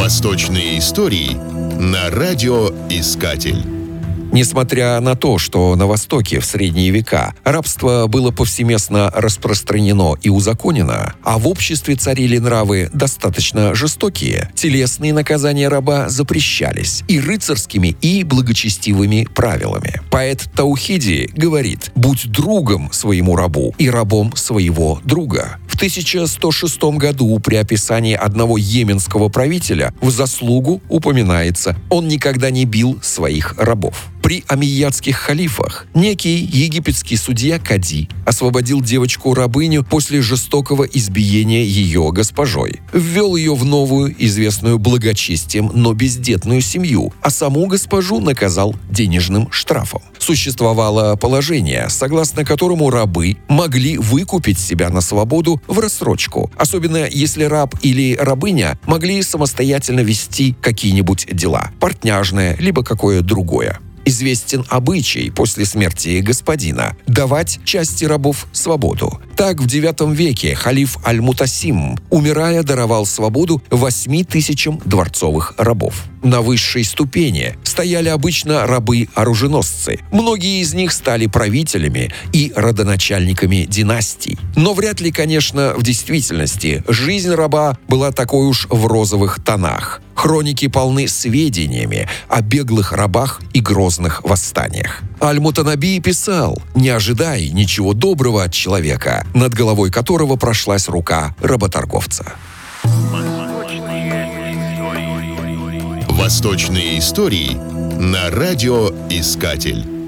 Восточные истории на радиоискатель. Несмотря на то, что на Востоке в средние века рабство было повсеместно распространено и узаконено, а в обществе царили нравы достаточно жестокие, телесные наказания раба запрещались и рыцарскими, и благочестивыми правилами. Поэт Таухиди говорит «Будь другом своему рабу и рабом своего друга». В 1106 году при описании одного йеменского правителя в заслугу упоминается «Он никогда не бил своих рабов». При амиядских халифах некий египетский судья Кади освободил девочку-рабыню после жестокого избиения ее госпожой. Ввел ее в новую, известную благочестием, но бездетную семью, а саму госпожу наказал денежным штрафом. Существовало положение, согласно которому рабы могли выкупить себя на свободу в рассрочку, особенно если раб или рабыня могли самостоятельно вести какие-нибудь дела, портняжное, либо какое другое известен обычай после смерти господина давать части рабов свободу. Так в IX веке халиф Аль-Мутасим, умирая, даровал свободу 8 тысячам дворцовых рабов. На высшей ступени стояли обычно рабы-оруженосцы. Многие из них стали правителями и родоначальниками династий. Но вряд ли, конечно, в действительности жизнь раба была такой уж в розовых тонах. Хроники полны сведениями о беглых рабах и грозных восстаниях. Аль-Мутанаби писал «Не ожидай ничего доброго от человека, над головой которого прошлась рука работорговца». Восточные истории на радиоискатель.